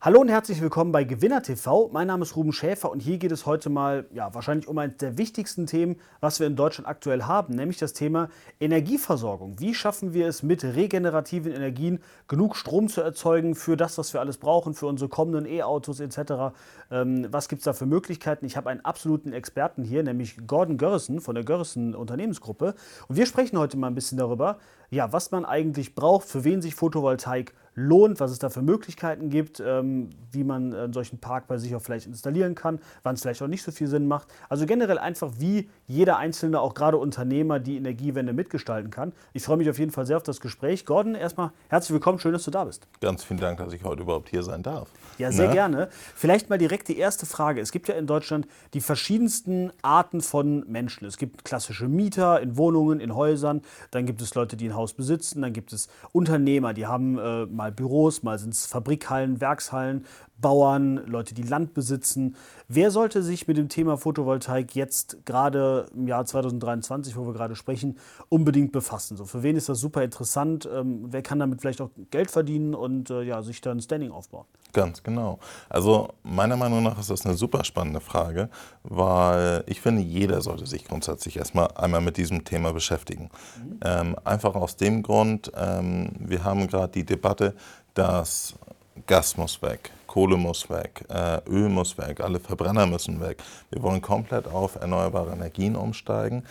Hallo und herzlich willkommen bei Gewinner TV. Mein Name ist Ruben Schäfer und hier geht es heute mal ja, wahrscheinlich um eines der wichtigsten Themen, was wir in Deutschland aktuell haben, nämlich das Thema Energieversorgung. Wie schaffen wir es mit regenerativen Energien genug Strom zu erzeugen für das, was wir alles brauchen, für unsere kommenden E-Autos etc. Ähm, was gibt es da für Möglichkeiten? Ich habe einen absoluten Experten hier, nämlich Gordon Görrissen von der Görrissen Unternehmensgruppe. Und wir sprechen heute mal ein bisschen darüber, ja, was man eigentlich braucht, für wen sich Photovoltaik lohnt, was es da für Möglichkeiten gibt, ähm, wie man einen solchen Park bei sich auch vielleicht installieren kann, wann es vielleicht auch nicht so viel Sinn macht. Also generell einfach, wie jeder Einzelne, auch gerade Unternehmer, die Energiewende mitgestalten kann. Ich freue mich auf jeden Fall sehr auf das Gespräch. Gordon, erstmal herzlich willkommen, schön, dass du da bist. Ganz vielen Dank, dass ich heute überhaupt hier sein darf. Ja, sehr Na? gerne. Vielleicht mal direkt die erste Frage. Es gibt ja in Deutschland die verschiedensten Arten von Menschen. Es gibt klassische Mieter in Wohnungen, in Häusern, dann gibt es Leute, die ein Haus besitzen, dann gibt es Unternehmer, die haben äh, mal mal Büros, mal sind es Fabrikhallen, Werkshallen, Bauern, Leute, die Land besitzen. Wer sollte sich mit dem Thema Photovoltaik jetzt gerade im Jahr 2023, wo wir gerade sprechen, unbedingt befassen? So, für wen ist das super interessant? Ähm, wer kann damit vielleicht auch Geld verdienen und äh, ja, sich dann Standing aufbauen? Ganz genau. Also meiner Meinung nach ist das eine super spannende Frage, weil ich finde, jeder sollte sich grundsätzlich erstmal einmal mit diesem Thema beschäftigen. Mhm. Ähm, einfach aus dem Grund, ähm, wir haben gerade die Debatte, dass Gas muss weg, Kohle muss weg, äh, Öl muss weg, alle Verbrenner müssen weg. Wir wollen komplett auf erneuerbare Energien umsteigen.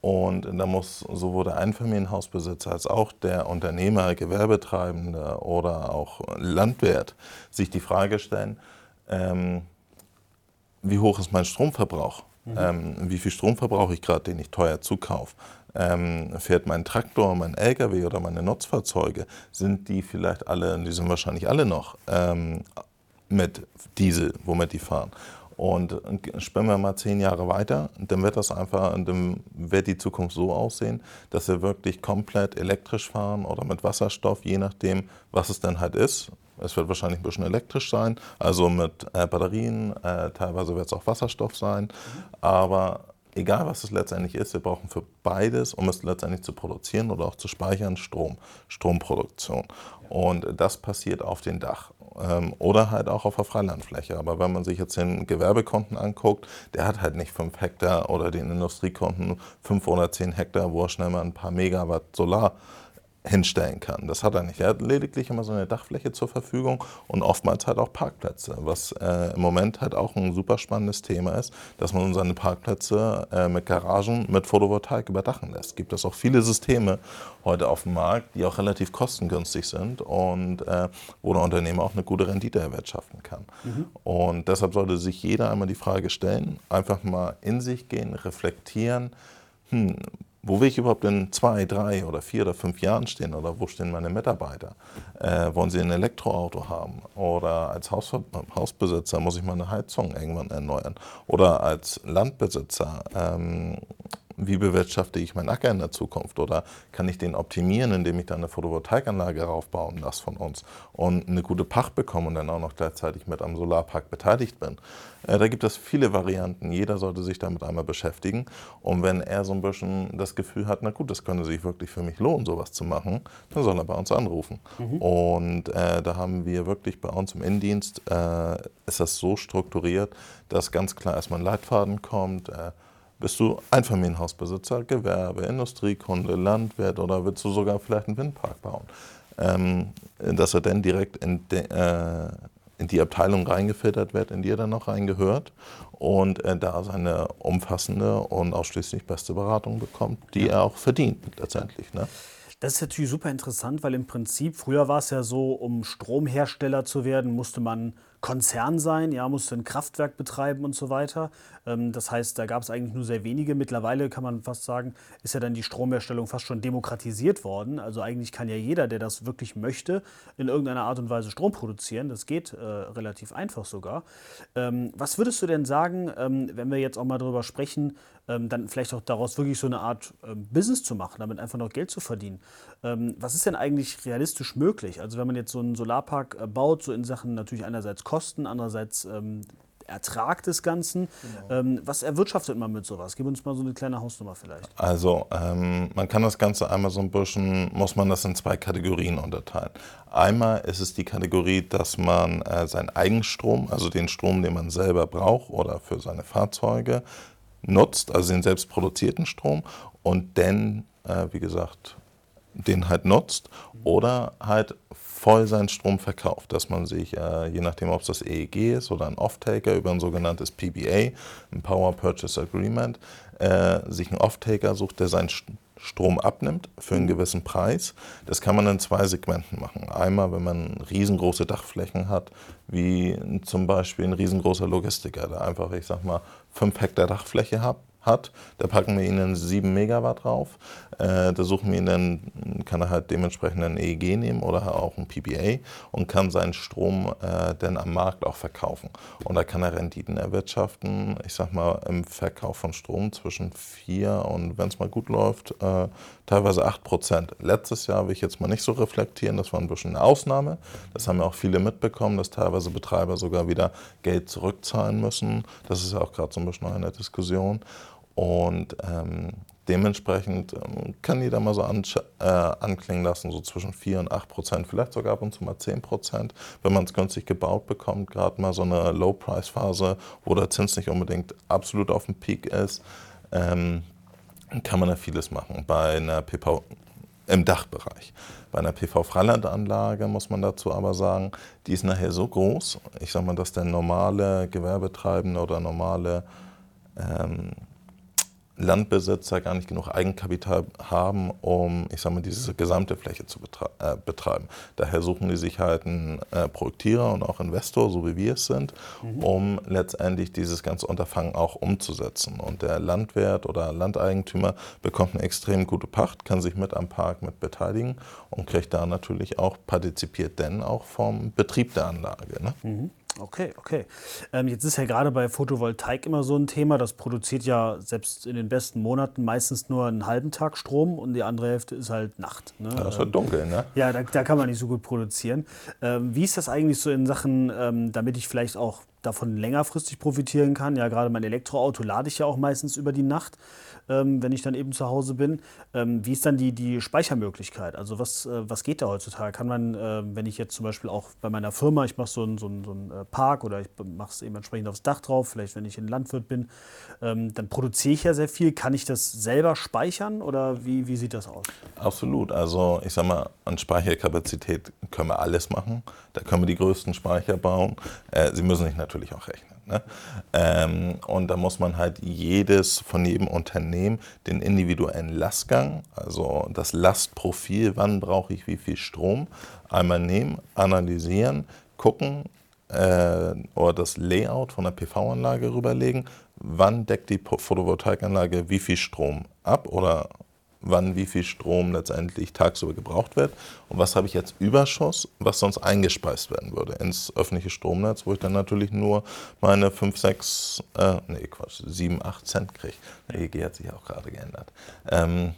Und da muss sowohl der Einfamilienhausbesitzer als auch der Unternehmer, Gewerbetreibende oder auch Landwirt sich die Frage stellen, ähm, wie hoch ist mein Stromverbrauch? Mhm. Ähm, wie viel Strom verbrauche ich gerade, den ich teuer zukaufe? Ähm, fährt mein Traktor, mein LKW oder meine Nutzfahrzeuge, sind die vielleicht alle, die sind wahrscheinlich alle noch ähm, mit Diesel, womit die fahren. Und spinnen wir mal zehn Jahre weiter, dann wird das einfach, dann wird die Zukunft so aussehen, dass wir wirklich komplett elektrisch fahren oder mit Wasserstoff, je nachdem, was es dann halt ist. Es wird wahrscheinlich ein bisschen elektrisch sein, also mit äh, Batterien, äh, teilweise wird es auch Wasserstoff sein, aber egal was es letztendlich ist, wir brauchen für beides, um es letztendlich zu produzieren oder auch zu speichern, Strom, Stromproduktion. Und das passiert auf dem Dach ähm, oder halt auch auf der Freilandfläche. Aber wenn man sich jetzt den Gewerbekonten anguckt, der hat halt nicht 5 Hektar oder den Industriekonten 5 oder 10 Hektar, wo er schnell mal ein paar Megawatt Solar hinstellen kann. Das hat er nicht. Er hat lediglich immer so eine Dachfläche zur Verfügung und oftmals halt auch Parkplätze, was äh, im Moment halt auch ein super spannendes Thema ist, dass man seine Parkplätze äh, mit Garagen mit Photovoltaik überdachen lässt. Gibt es auch viele Systeme heute auf dem Markt, die auch relativ kostengünstig sind und äh, wo der Unternehmer auch eine gute Rendite erwirtschaften kann. Mhm. Und deshalb sollte sich jeder einmal die Frage stellen, einfach mal in sich gehen, reflektieren, hm, wo will ich überhaupt in zwei, drei oder vier oder fünf Jahren stehen oder wo stehen meine Mitarbeiter? Äh, wollen sie ein Elektroauto haben? Oder als Haus, Hausbesitzer muss ich meine Heizung irgendwann erneuern? Oder als Landbesitzer ähm, wie bewirtschafte ich meinen Acker in der Zukunft oder kann ich den optimieren, indem ich da eine Photovoltaikanlage raufbauen lasse von uns und eine gute Pacht bekomme und dann auch noch gleichzeitig mit am Solarpark beteiligt bin. Äh, da gibt es viele Varianten. Jeder sollte sich damit einmal beschäftigen. Und wenn er so ein bisschen das Gefühl hat, na gut, das könnte sich wirklich für mich lohnen, sowas zu machen, dann soll er bei uns anrufen. Mhm. Und äh, da haben wir wirklich bei uns im Innendienst, äh, ist das so strukturiert, dass ganz klar erstmal ein Leitfaden kommt, äh, bist du Einfamilienhausbesitzer, Gewerbe, Industriekunde, Landwirt oder willst du sogar vielleicht einen Windpark bauen? Ähm, dass er dann direkt in, de, äh, in, die Abteilung reingefiltert wird, in die er dann noch reingehört und äh, da seine umfassende und ausschließlich beste Beratung bekommt, die er auch verdient letztendlich. Ne? Das ist natürlich super interessant, weil im Prinzip, früher war es ja so, um Stromhersteller zu werden, musste man Konzern sein, ja, musste ein Kraftwerk betreiben und so weiter. Ähm, das heißt, da gab es eigentlich nur sehr wenige. Mittlerweile kann man fast sagen, ist ja dann die Stromherstellung fast schon demokratisiert worden. Also eigentlich kann ja jeder, der das wirklich möchte, in irgendeiner Art und Weise Strom produzieren. Das geht äh, relativ einfach sogar. Ähm, was würdest du denn sagen, ähm, wenn wir jetzt auch mal darüber sprechen, dann vielleicht auch daraus wirklich so eine Art ähm, Business zu machen, damit einfach noch Geld zu verdienen? Ähm, was ist denn eigentlich realistisch möglich? Also wenn man jetzt so einen Solarpark äh, baut, so in Sachen natürlich einerseits Kosten, andererseits Ertrag des Ganzen. Genau. Ähm, was erwirtschaftet man mit sowas? Gib uns mal so eine kleine Hausnummer vielleicht. Also ähm, man kann das Ganze einmal so ein bisschen, muss man das in zwei Kategorien unterteilen. Einmal ist es die Kategorie, dass man äh, seinen Eigenstrom, also den Strom, den man selber braucht oder für seine Fahrzeuge, nutzt, also den selbst produzierten Strom und dann, äh, wie gesagt, den halt nutzt oder halt voll seinen Strom verkauft, dass man sich, äh, je nachdem ob es das EEG ist oder ein Off-Taker über ein sogenanntes PBA, ein Power Purchase Agreement, äh, sich einen Off-Taker sucht, der seinen Strom abnimmt für einen gewissen Preis. Das kann man in zwei Segmenten machen. Einmal, wenn man riesengroße Dachflächen hat, wie zum Beispiel ein riesengroßer Logistiker, der einfach, ich sag mal, 5 Hektar Dachfläche hat, hat. Da packen wir ihnen 7 Megawatt drauf. Äh, da suchen wir ihn dann, kann er halt dementsprechend ein EEG nehmen oder auch ein PBA und kann seinen Strom äh, dann am Markt auch verkaufen. Und da kann er Renditen erwirtschaften, ich sag mal im Verkauf von Strom zwischen 4 und wenn es mal gut läuft, äh, teilweise 8 Prozent. Letztes Jahr will ich jetzt mal nicht so reflektieren, das war ein bisschen eine Ausnahme. Das haben ja auch viele mitbekommen, dass teilweise Betreiber sogar wieder Geld zurückzahlen müssen. Das ist ja auch gerade so ein bisschen noch in der Diskussion. Und ähm, dementsprechend ähm, kann jeder mal so an, äh, anklingen lassen, so zwischen 4 und 8 Prozent, vielleicht sogar ab und zu mal 10 Prozent, wenn man es günstig gebaut bekommt, gerade mal so eine Low-Price-Phase, wo der Zins nicht unbedingt absolut auf dem Peak ist, ähm, kann man da vieles machen. Bei einer PV im Dachbereich. Bei einer PV-Freilandanlage muss man dazu aber sagen, die ist nachher so groß, ich sage mal, dass der normale Gewerbetreibende oder normale ähm, Landbesitzer gar nicht genug Eigenkapital haben, um, ich sage mal, diese gesamte Fläche zu äh, betreiben. Daher suchen die sich halt einen äh, Projektierer und auch Investor, so wie wir es sind, mhm. um letztendlich dieses ganze Unterfangen auch umzusetzen. Und der Landwirt oder Landeigentümer bekommt eine extrem gute Pacht, kann sich mit am Park mit beteiligen und kriegt da natürlich auch, partizipiert denn auch vom Betrieb der Anlage. Ne? Mhm. Okay, okay. Ähm, jetzt ist ja gerade bei Photovoltaik immer so ein Thema, das produziert ja selbst in den besten Monaten meistens nur einen halben Tag Strom und die andere Hälfte ist halt Nacht. Ne? Ja, ist halt dunkel, ne? Ja, da, da, kann man nicht so gut produzieren. Ähm, wie ist das eigentlich so in Sachen, ähm, damit ich vielleicht auch davon längerfristig profitieren kann? Ja, gerade mein Elektroauto lade ich ja auch meistens über die Nacht ähm, wenn ich dann eben zu Hause bin. Ähm, wie ist dann die, die Speichermöglichkeit? Also was, äh, was geht da heutzutage? Kann man, äh, wenn ich jetzt zum Beispiel auch bei meiner Firma, ich mache so einen so so ein äh, Park oder ich mache es eben entsprechend aufs Dach drauf, vielleicht wenn ich ein Landwirt bin, ähm, dann produziere ich ja sehr viel. Kann ich das selber speichern oder wie, wie sieht das aus? Absolut. Also ich sage mal, an Speicherkapazität können wir alles machen. Da können wir die größten Speicher bauen. Äh, Sie müssen sich natürlich auch rechnen. Ne? Ähm, und da muss man halt jedes von jedem Unternehmen den individuellen Lastgang, also das Lastprofil, wann brauche ich wie viel Strom, einmal nehmen, analysieren, gucken äh, oder das Layout von der PV-Anlage rüberlegen, wann deckt die Photovoltaikanlage wie viel Strom ab oder wann wie viel Strom letztendlich tagsüber gebraucht wird und was habe ich jetzt Überschuss, was sonst eingespeist werden würde ins öffentliche Stromnetz, wo ich dann natürlich nur meine 5, 6, äh, nee Quatsch, 7, 8 Cent kriege. Der EG hat sich auch gerade geändert. Ähm,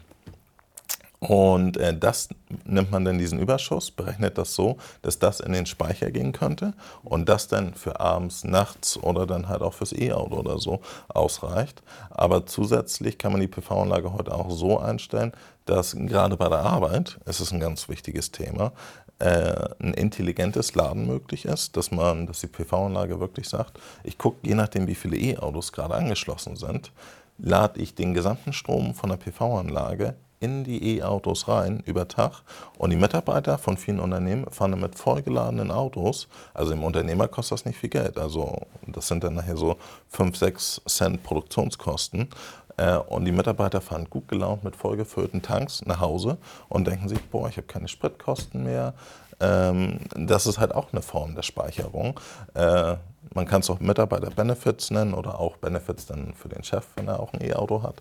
und äh, das nimmt man dann diesen Überschuss, berechnet das so, dass das in den Speicher gehen könnte und das dann für abends, nachts oder dann halt auch fürs E-Auto oder so ausreicht. Aber zusätzlich kann man die PV-Anlage heute auch so einstellen, dass gerade bei der Arbeit, es ist ein ganz wichtiges Thema, äh, ein intelligentes Laden möglich ist, dass man, dass die PV-Anlage wirklich sagt, ich gucke, je nachdem wie viele E-Autos gerade angeschlossen sind, lade ich den gesamten Strom von der PV-Anlage in die E-Autos rein über Tag und die Mitarbeiter von vielen Unternehmen fahren mit vollgeladenen Autos. Also im Unternehmer kostet das nicht viel Geld. Also das sind dann nachher so 5, 6 Cent Produktionskosten. Äh, und die Mitarbeiter fahren gut gelaunt mit vollgefüllten Tanks nach Hause und denken sich, boah, ich habe keine Spritkosten mehr. Ähm, das ist halt auch eine Form der Speicherung. Äh, man kann es auch Mitarbeiter-Benefits nennen oder auch Benefits dann für den Chef, wenn er auch ein E-Auto hat.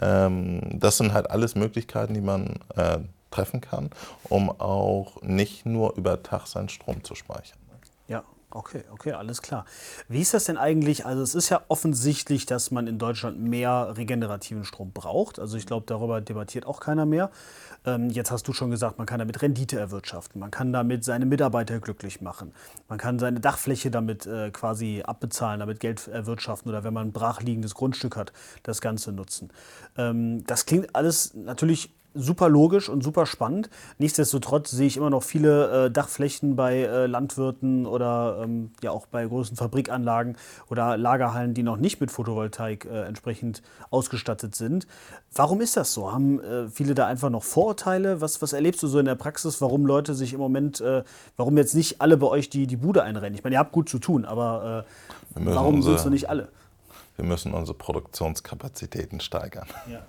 Ähm, das sind halt alles Möglichkeiten, die man äh, treffen kann, um auch nicht nur über Tag seinen Strom zu speichern. Ja, Okay, okay, alles klar. Wie ist das denn eigentlich? Also es ist ja offensichtlich, dass man in Deutschland mehr regenerativen Strom braucht. Also ich glaube, darüber debattiert auch keiner mehr. Ähm, jetzt hast du schon gesagt, man kann damit Rendite erwirtschaften. Man kann damit seine Mitarbeiter glücklich machen. Man kann seine Dachfläche damit äh, quasi abbezahlen, damit Geld erwirtschaften oder wenn man ein brachliegendes Grundstück hat, das Ganze nutzen. Ähm, das klingt alles natürlich super logisch und super spannend. Nichtsdestotrotz sehe ich immer noch viele äh, Dachflächen bei äh, Landwirten oder ähm, ja auch bei großen Fabrikanlagen oder Lagerhallen, die noch nicht mit Photovoltaik äh, entsprechend ausgestattet sind. Warum ist das so? Haben äh, viele da einfach noch Vorurteile? Was, was erlebst du so in der Praxis, warum Leute sich im Moment, äh, warum jetzt nicht alle bei euch die, die Bude einrennen? Ich meine, ihr habt gut zu tun, aber äh, warum sind es nicht alle? wir müssen unsere Produktionskapazitäten steigern. Ja.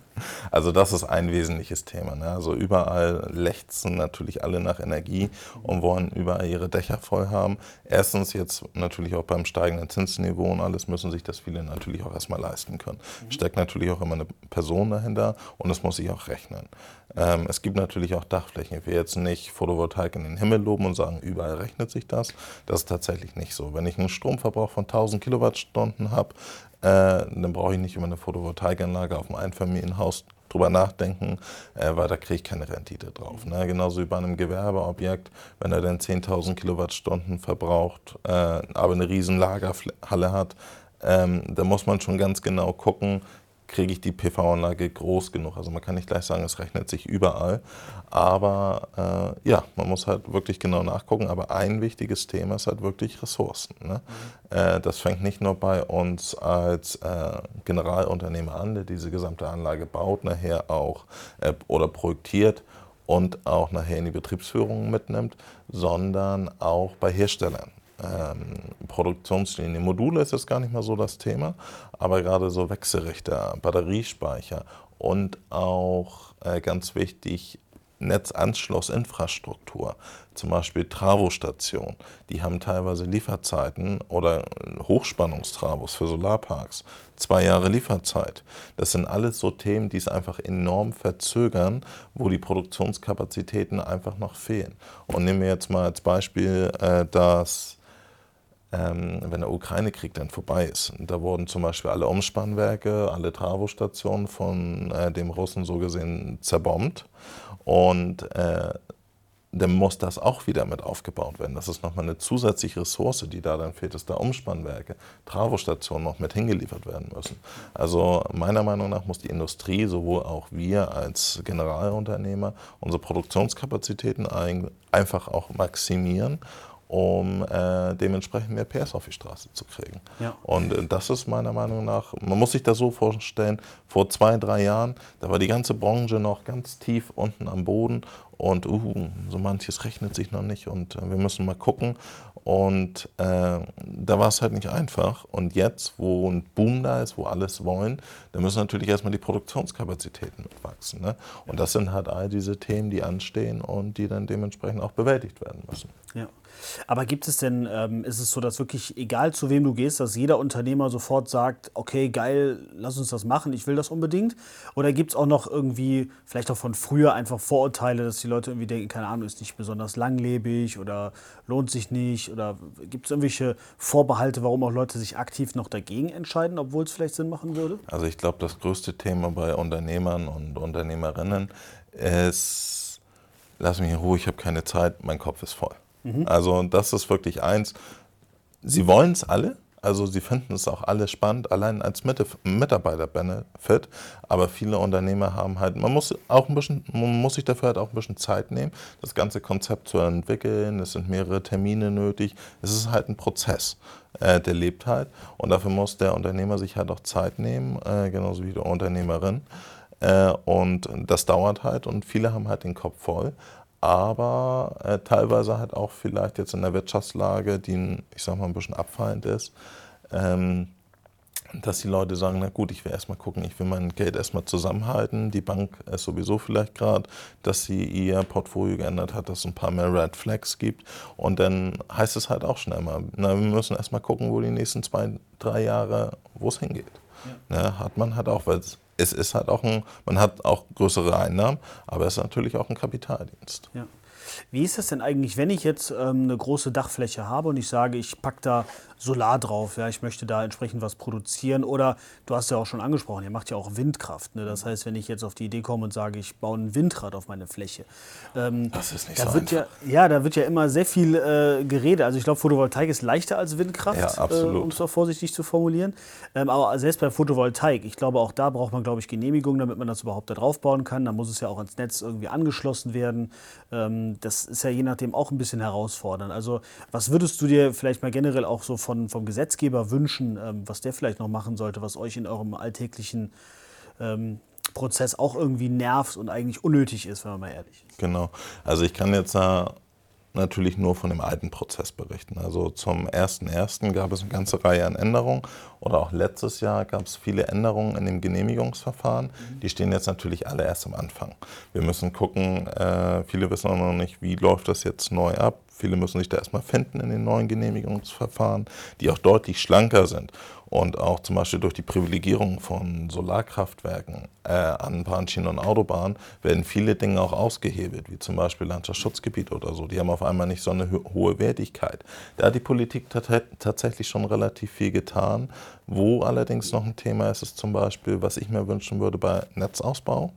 Also das ist ein wesentliches Thema. Ne? Also überall lechzen natürlich alle nach Energie und wollen überall ihre Dächer voll haben. Erstens jetzt natürlich auch beim steigenden Zinsniveau und alles müssen sich das viele natürlich auch erstmal leisten können. Mhm. Steckt natürlich auch immer eine Person dahinter und es muss sich auch rechnen. Ähm, es gibt natürlich auch Dachflächen. Ich will jetzt nicht Photovoltaik in den Himmel loben und sagen, überall rechnet sich das. Das ist tatsächlich nicht so. Wenn ich einen Stromverbrauch von 1000 Kilowattstunden habe, äh, dann brauche ich nicht über eine Photovoltaikanlage auf dem Einfamilienhaus drüber nachdenken, äh, weil da kriege ich keine Rendite drauf. Ne? Genauso wie bei einem Gewerbeobjekt, wenn er dann 10.000 Kilowattstunden verbraucht, äh, aber eine riesen Lagerhalle hat, ähm, da muss man schon ganz genau gucken, kriege ich die PV-Anlage groß genug. Also man kann nicht gleich sagen, es rechnet sich überall. Aber äh, ja, man muss halt wirklich genau nachgucken. Aber ein wichtiges Thema ist halt wirklich Ressourcen. Ne? Mhm. Äh, das fängt nicht nur bei uns als äh, Generalunternehmer an, der diese gesamte Anlage baut, nachher auch äh, oder projektiert und auch nachher in die Betriebsführung mitnimmt, sondern auch bei Herstellern ähm, Produktionslinie. Module ist jetzt gar nicht mal so das Thema, aber gerade so Wechselrichter, Batteriespeicher und auch äh, ganz wichtig Netzanschlussinfrastruktur, zum Beispiel Travostationen, die haben teilweise Lieferzeiten oder Hochspannungstravos für Solarparks, zwei Jahre Lieferzeit. Das sind alles so Themen, die es einfach enorm verzögern, wo die Produktionskapazitäten einfach noch fehlen. Und nehmen wir jetzt mal als Beispiel äh, das ähm, wenn der Ukraine-Krieg dann vorbei ist. Da wurden zum Beispiel alle Umspannwerke, alle Travostationen von äh, dem Russen so gesehen zerbombt. Und äh, dann muss das auch wieder mit aufgebaut werden. Das ist nochmal eine zusätzliche Ressource, die da dann fehlt, dass da Umspannwerke, Travostationen noch mit hingeliefert werden müssen. Also meiner Meinung nach muss die Industrie, sowohl auch wir als Generalunternehmer, unsere Produktionskapazitäten ein, einfach auch maximieren um äh, dementsprechend mehr PS auf die Straße zu kriegen. Ja. Und äh, das ist meiner Meinung nach, man muss sich das so vorstellen, vor zwei, drei Jahren, da war die ganze Branche noch ganz tief unten am Boden und uh, so manches rechnet sich noch nicht und äh, wir müssen mal gucken. Und äh, da war es halt nicht einfach. Und jetzt, wo ein Boom da ist, wo alles wollen, da müssen natürlich erstmal die Produktionskapazitäten mitwachsen. Ne? Und das sind halt all diese Themen, die anstehen und die dann dementsprechend auch bewältigt werden müssen. Ja. Aber gibt es denn, ähm, ist es so, dass wirklich egal zu wem du gehst, dass jeder Unternehmer sofort sagt, okay, geil, lass uns das machen, ich will das unbedingt? Oder gibt es auch noch irgendwie, vielleicht auch von früher einfach Vorurteile, dass die Leute irgendwie denken, keine Ahnung, ist nicht besonders langlebig oder lohnt sich nicht? Oder gibt es irgendwelche Vorbehalte, warum auch Leute sich aktiv noch dagegen entscheiden, obwohl es vielleicht Sinn machen würde? Also ich glaube, das größte Thema bei Unternehmern und Unternehmerinnen ist, lass mich in Ruhe, ich habe keine Zeit, mein Kopf ist voll. Mhm. Also das ist wirklich eins. Sie wollen es alle, also sie finden es auch alle spannend, allein als Mitarbeiter-Benefit. Aber viele Unternehmer haben halt, man muss auch ein bisschen, man muss sich dafür halt auch ein bisschen Zeit nehmen, das ganze Konzept zu entwickeln. Es sind mehrere Termine nötig. Es ist halt ein Prozess, äh, der lebt halt. Und dafür muss der Unternehmer sich halt auch Zeit nehmen, äh, genauso wie die Unternehmerin. Äh, und das dauert halt und viele haben halt den Kopf voll aber äh, teilweise halt auch vielleicht jetzt in der Wirtschaftslage, die, ich sag mal, ein bisschen abfallend ist, ähm, dass die Leute sagen, na gut, ich will erstmal gucken, ich will mein Geld erstmal zusammenhalten. Die Bank ist sowieso vielleicht gerade, dass sie ihr Portfolio geändert hat, dass es ein paar mehr Red Flags gibt. Und dann heißt es halt auch schnell mal, na, wir müssen erstmal gucken, wo die nächsten zwei, drei Jahre, wo es hingeht. Ja. Ne, hat man halt auch, weil es ist halt auch ein, man hat auch größere Einnahmen, aber es ist natürlich auch ein Kapitaldienst. Ja. Wie ist das denn eigentlich, wenn ich jetzt ähm, eine große Dachfläche habe und ich sage, ich packe da Solar drauf, ja, ich möchte da entsprechend was produzieren oder du hast ja auch schon angesprochen, ihr macht ja auch Windkraft. Ne? Das heißt, wenn ich jetzt auf die Idee komme und sage, ich baue ein Windrad auf meine Fläche, ähm, das ist nicht da so wird ja, ja, da wird ja immer sehr viel äh, geredet. Also ich glaube, Photovoltaik ist leichter als Windkraft, ja, äh, um es auch vorsichtig zu formulieren. Ähm, aber selbst bei Photovoltaik, ich glaube, auch da braucht man, glaube ich, Genehmigung, damit man das überhaupt da drauf bauen kann. Da muss es ja auch ans Netz irgendwie angeschlossen werden. Ähm, das ist ja je nachdem auch ein bisschen herausfordernd. Also was würdest du dir vielleicht mal generell auch so von, vom Gesetzgeber wünschen, ähm, was der vielleicht noch machen sollte, was euch in eurem alltäglichen ähm, Prozess auch irgendwie nervt und eigentlich unnötig ist, wenn man mal ehrlich ist. Genau. Also ich kann jetzt da natürlich nur von dem alten Prozess berichten. Also zum 1.1. gab es eine ganze Reihe an Änderungen oder auch letztes Jahr gab es viele Änderungen in dem Genehmigungsverfahren. Mhm. Die stehen jetzt natürlich alle erst am Anfang. Wir müssen gucken, äh, viele wissen auch noch nicht, wie läuft das jetzt neu ab. Viele müssen sich da erstmal finden in den neuen Genehmigungsverfahren, die auch deutlich schlanker sind. Und auch zum Beispiel durch die Privilegierung von Solarkraftwerken äh, an Bahnschienen und Autobahnen werden viele Dinge auch ausgehebelt, wie zum Beispiel Landschaftsschutzgebiet oder so. Die haben auf einmal nicht so eine hohe Wertigkeit. Da hat die Politik tatsächlich schon relativ viel getan. Wo allerdings noch ein Thema ist, ist zum Beispiel, was ich mir wünschen würde bei Netzausbau.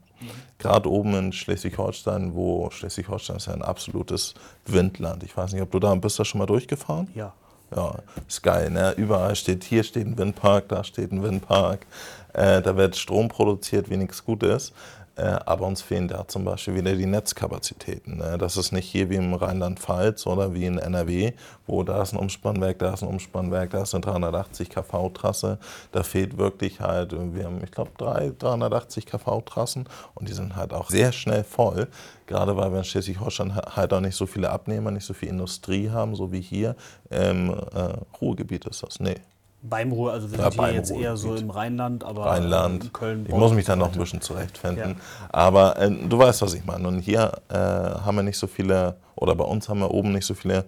Gerade oben in Schleswig-Holstein, wo Schleswig-Holstein ist ja ein absolutes Windland. Ich weiß nicht, ob du da bist, da schon mal durchgefahren? Ja. Ja, ist geil. Ne? Überall steht, hier steht ein Windpark, da steht ein Windpark. Äh, da wird Strom produziert, wie nichts Gutes. Äh, aber uns fehlen da zum Beispiel wieder die Netzkapazitäten. Ne? Das ist nicht hier wie im Rheinland-Pfalz oder wie in NRW, wo da ist ein Umspannwerk, da ist ein Umspannwerk, da ist eine 380 kV-Trasse. Da fehlt wirklich halt, wir haben, ich glaube, drei 380 kV-Trassen und die sind halt auch sehr schnell voll. Gerade weil wir in Schleswig-Holstein halt auch nicht so viele Abnehmer, nicht so viel Industrie haben, so wie hier. Im äh, Ruhrgebiet ist das. Nee, beim Ruhr, also wir ja, sind hier jetzt eher so im Rheinland, aber Rheinland. in Köln. Ich muss mich da noch ein bisschen zurechtfinden. Ja. Aber äh, du weißt, was ich meine. Und hier äh, haben wir nicht so viele, oder bei uns haben wir oben nicht so viele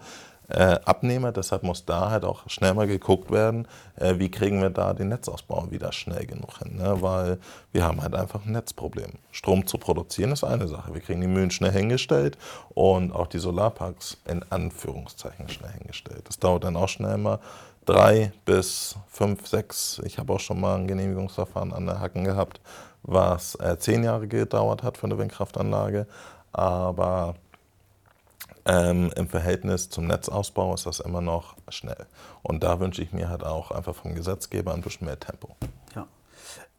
äh, Abnehmer. Deshalb muss da halt auch schnell mal geguckt werden, äh, wie kriegen wir da den Netzausbau wieder schnell genug hin. Ne? Weil wir haben halt einfach ein Netzproblem. Strom zu produzieren ist eine Sache. Wir kriegen die Mühlen schnell hingestellt und auch die Solarparks in Anführungszeichen schnell hingestellt. Das dauert dann auch schnell mal drei bis fünf, sechs, ich habe auch schon mal ein Genehmigungsverfahren an der Hacken gehabt, was äh, zehn Jahre gedauert hat für eine Windkraftanlage. Aber ähm, im Verhältnis zum Netzausbau ist das immer noch schnell. Und da wünsche ich mir halt auch einfach vom Gesetzgeber ein bisschen mehr Tempo. Ja.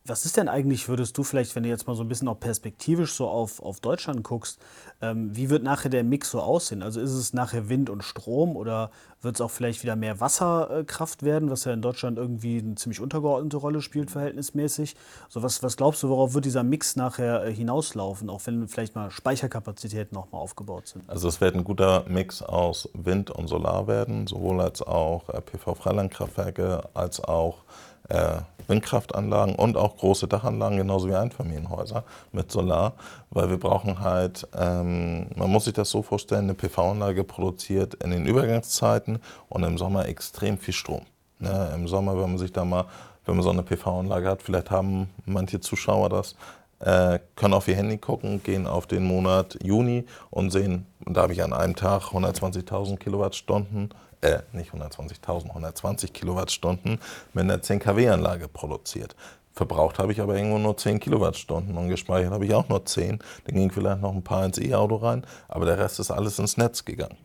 Was ist denn eigentlich, würdest du vielleicht, wenn du jetzt mal so ein bisschen auch perspektivisch so auf, auf Deutschland guckst, ähm, wie wird nachher der Mix so aussehen? Also ist es nachher Wind und Strom oder wird es auch vielleicht wieder mehr Wasserkraft werden, was ja in Deutschland irgendwie eine ziemlich untergeordnete Rolle spielt verhältnismäßig? So was, was glaubst du, worauf wird dieser Mix nachher äh, hinauslaufen, auch wenn vielleicht mal Speicherkapazitäten auch mal aufgebaut sind? Also es wird ein guter Mix aus Wind und Solar werden, sowohl als auch äh, PV-Freilandkraftwerke als auch äh, Windkraftanlagen und auch große Dachanlagen, genauso wie Einfamilienhäuser mit Solar, weil wir brauchen halt, ähm, man muss sich das so vorstellen, eine PV-Anlage produziert in den Übergangszeiten und im Sommer extrem viel Strom. Ne? Im Sommer, wenn man sich da mal, wenn man so eine PV-Anlage hat, vielleicht haben manche Zuschauer das, äh, können auf ihr Handy gucken, gehen auf den Monat Juni und sehen, da habe ich an einem Tag 120.000 Kilowattstunden äh, nicht 120.000, 120 Kilowattstunden mit einer 10 kW-Anlage produziert. Verbraucht habe ich aber irgendwo nur 10 Kilowattstunden und gespeichert habe ich auch nur 10. Dann ging vielleicht noch ein paar ins E-Auto rein, aber der Rest ist alles ins Netz gegangen.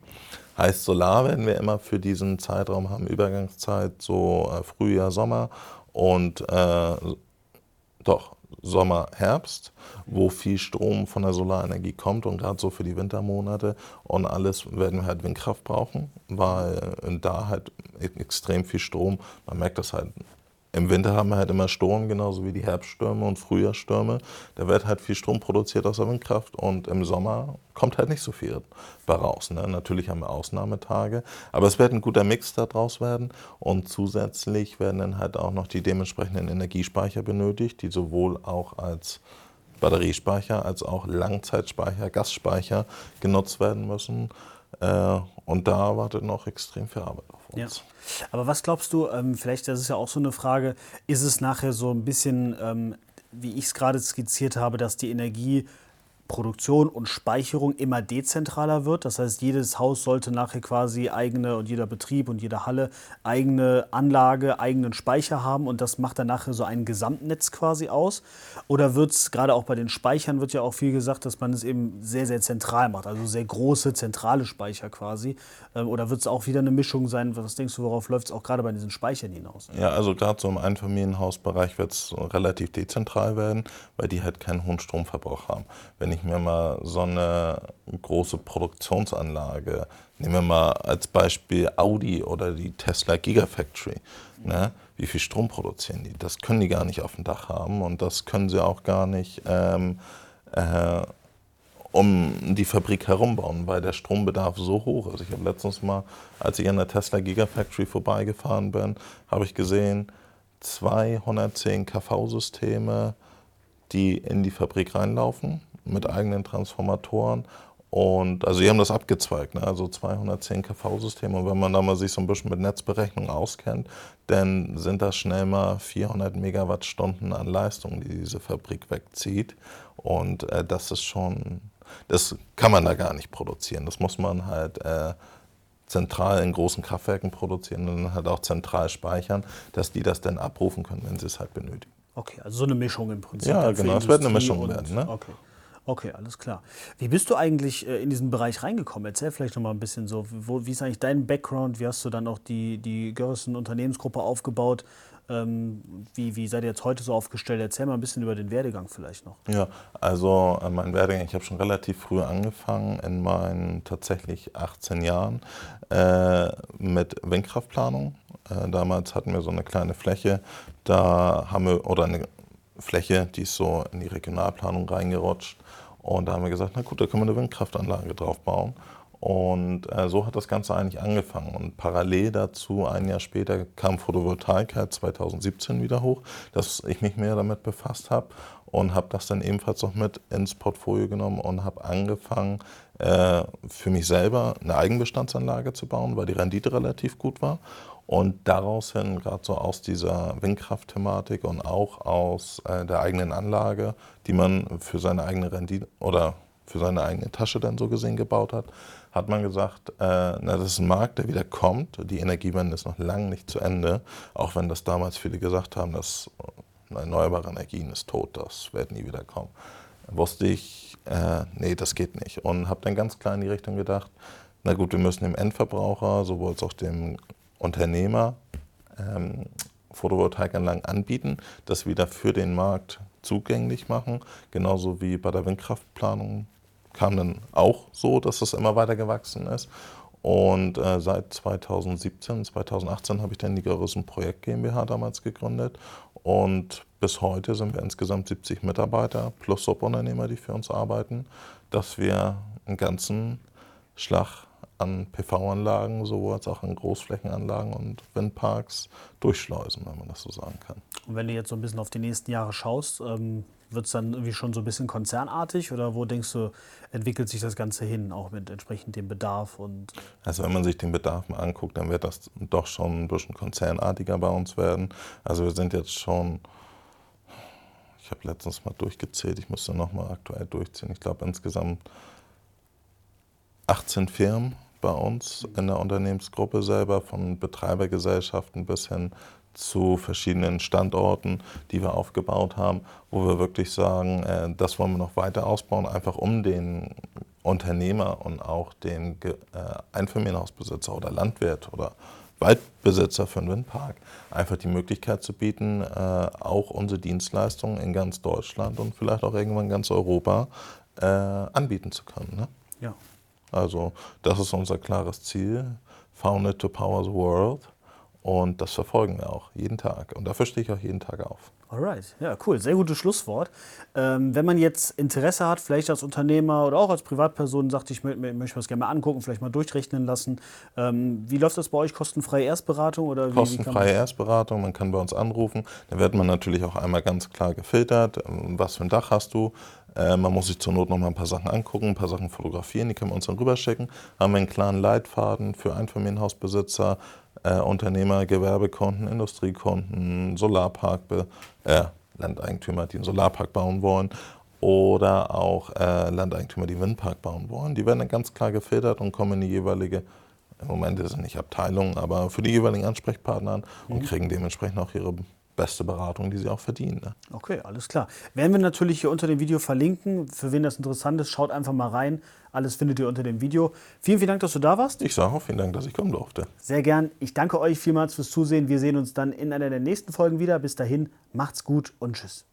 Heißt, Solar werden wir immer für diesen Zeitraum haben, Übergangszeit, so äh, Frühjahr, Sommer und äh, doch, Sommer, Herbst, wo viel Strom von der Solarenergie kommt und gerade so für die Wintermonate und alles werden wir halt Windkraft brauchen, weil da halt extrem viel Strom, man merkt das halt im Winter haben wir halt immer Sturm, genauso wie die Herbststürme und Frühjahrsstürme. Da wird halt viel Strom produziert aus der Windkraft und im Sommer kommt halt nicht so viel bei raus. Ne? Natürlich haben wir Ausnahmetage, aber es wird ein guter Mix daraus werden und zusätzlich werden dann halt auch noch die dementsprechenden Energiespeicher benötigt, die sowohl auch als Batteriespeicher als auch Langzeitspeicher, Gasspeicher genutzt werden müssen. Äh, und da wartet noch extrem viel Arbeit auf uns. Ja. Aber was glaubst du, ähm, vielleicht, das ist ja auch so eine Frage, ist es nachher so ein bisschen, ähm, wie ich es gerade skizziert habe, dass die Energie Produktion und Speicherung immer dezentraler wird. Das heißt, jedes Haus sollte nachher quasi eigene und jeder Betrieb und jede Halle eigene Anlage, eigenen Speicher haben und das macht dann nachher so ein Gesamtnetz quasi aus. Oder wird es, gerade auch bei den Speichern, wird ja auch viel gesagt, dass man es eben sehr, sehr zentral macht, also sehr große zentrale Speicher quasi. Ähm, oder wird es auch wieder eine Mischung sein? Was denkst du, worauf läuft es auch gerade bei diesen Speichern hinaus? Ja, also gerade so im Einfamilienhausbereich wird es relativ dezentral werden, weil die halt keinen hohen Stromverbrauch haben. Wenn ich ich mir mal so eine große Produktionsanlage, nehmen wir mal als Beispiel Audi oder die Tesla Gigafactory, ne? wie viel Strom produzieren die? Das können die gar nicht auf dem Dach haben und das können sie auch gar nicht ähm, äh, um die Fabrik herumbauen, weil der Strombedarf so hoch ist. Ich habe letztens mal, als ich an der Tesla Gigafactory vorbeigefahren bin, habe ich gesehen, 210 KV-Systeme, die in die Fabrik reinlaufen mit eigenen Transformatoren. Und also, die haben das abgezweigt, ne? also 210 kV-Systeme. Und wenn man da mal sich so ein bisschen mit Netzberechnung auskennt, dann sind das schnell mal 400 Megawattstunden an Leistung, die diese Fabrik wegzieht. Und äh, das ist schon, das kann man da gar nicht produzieren. Das muss man halt äh, zentral in großen Kraftwerken produzieren und dann halt auch zentral speichern, dass die das dann abrufen können, wenn sie es halt benötigen. Okay, also so eine Mischung im Prinzip. Ja, genau, es wird eine Mischung werden. Ne? Okay. Okay, alles klar. Wie bist du eigentlich äh, in diesen Bereich reingekommen? Erzähl vielleicht noch mal ein bisschen so, wo, wie ist eigentlich dein Background? Wie hast du dann auch die, die Görrissen Unternehmensgruppe aufgebaut? Ähm, wie, wie seid ihr jetzt heute so aufgestellt? Erzähl mal ein bisschen über den Werdegang vielleicht noch. Ja, also äh, mein Werdegang, ich habe schon relativ früh angefangen, in meinen tatsächlich 18 Jahren, äh, mit Windkraftplanung. Äh, damals hatten wir so eine kleine Fläche, da haben wir, oder eine Fläche, die ist so in die Regionalplanung reingerutscht. Und da haben wir gesagt, na gut, da können wir eine Windkraftanlage drauf bauen. Und äh, so hat das Ganze eigentlich angefangen. Und parallel dazu, ein Jahr später, kam Photovoltaik 2017 wieder hoch, dass ich mich mehr damit befasst habe und habe das dann ebenfalls noch mit ins Portfolio genommen und habe angefangen, äh, für mich selber eine Eigenbestandsanlage zu bauen, weil die Rendite relativ gut war. Und daraus hin, gerade so aus dieser Windkraft-Thematik und auch aus äh, der eigenen Anlage, die man für seine eigene Rendite oder für seine eigene Tasche dann so gesehen gebaut hat, hat man gesagt, äh, na, das ist ein Markt, der wieder kommt. Die Energiewende ist noch lange nicht zu Ende, auch wenn das damals viele gesagt haben, dass erneuerbare Energien ist tot, das wird nie wieder kommen. Wusste ich, äh, nee, das geht nicht. Und habe dann ganz klar in die Richtung gedacht, na gut, wir müssen dem Endverbraucher, sowohl als auch dem Unternehmer ähm, Photovoltaikanlagen anbieten, das wieder für den Markt zugänglich machen. Genauso wie bei der Windkraftplanung kam dann auch so, dass es immer weiter gewachsen ist. Und äh, seit 2017, 2018 habe ich dann die Gerüsten Projekt GmbH damals gegründet. Und bis heute sind wir insgesamt 70 Mitarbeiter plus Subunternehmer, die für uns arbeiten, dass wir einen ganzen Schlag an PV-Anlagen, sowohl als auch an Großflächenanlagen und Windparks durchschleusen, wenn man das so sagen kann. Und wenn du jetzt so ein bisschen auf die nächsten Jahre schaust, ähm, wird es dann irgendwie schon so ein bisschen konzernartig oder wo denkst du, entwickelt sich das Ganze hin, auch mit entsprechend dem Bedarf? Und also wenn man sich den Bedarf mal anguckt, dann wird das doch schon ein bisschen konzernartiger bei uns werden. Also wir sind jetzt schon, ich habe letztens mal durchgezählt, ich müsste nochmal aktuell durchziehen, ich glaube insgesamt 18 Firmen bei uns in der Unternehmensgruppe selber, von Betreibergesellschaften bis hin zu verschiedenen Standorten, die wir aufgebaut haben, wo wir wirklich sagen, äh, das wollen wir noch weiter ausbauen, einfach um den Unternehmer und auch den äh, Einfamilienhausbesitzer oder Landwirt oder Waldbesitzer für einen Windpark einfach die Möglichkeit zu bieten, äh, auch unsere Dienstleistungen in ganz Deutschland und vielleicht auch irgendwann ganz Europa anbieten zu können. Ne? Ja. Also das ist unser klares Ziel. Founded to Power the World. Und das verfolgen wir auch jeden Tag. Und dafür stehe ich auch jeden Tag auf. Alright, ja, cool. Sehr gutes Schlusswort. Ähm, wenn man jetzt Interesse hat, vielleicht als Unternehmer oder auch als Privatperson, sagt, ich möchte, möchte das gerne mal angucken, vielleicht mal durchrechnen lassen. Ähm, wie läuft das bei euch? Kostenfreie Erstberatung? Oder wie, Kostenfreie wie Erstberatung, man kann bei uns anrufen. Da wird man natürlich auch einmal ganz klar gefiltert. Ähm, was für ein Dach hast du? Äh, man muss sich zur Not noch mal ein paar Sachen angucken, ein paar Sachen fotografieren, die können wir uns dann rüberschicken. Haben wir einen klaren Leitfaden für Einfamilienhausbesitzer, äh, Unternehmer, Gewerbekonten, Industriekonten, Solarpark, äh, Landeigentümer, die einen Solarpark bauen wollen oder auch äh, Landeigentümer, die einen Windpark bauen wollen. Die werden dann ganz klar gefiltert und kommen in die jeweilige, im Moment ist es nicht Abteilung, aber für die jeweiligen Ansprechpartner an mhm. und kriegen dementsprechend auch ihre beste Beratung, die sie auch verdienen. Ne? Okay, alles klar. Werden wir natürlich hier unter dem Video verlinken. Für wen das interessant ist, schaut einfach mal rein. Alles findet ihr unter dem Video. Vielen, vielen Dank, dass du da warst. Ich sage auch vielen Dank, dass ich kommen durfte. Sehr gern. Ich danke euch vielmals fürs Zusehen. Wir sehen uns dann in einer der nächsten Folgen wieder. Bis dahin, macht's gut und tschüss.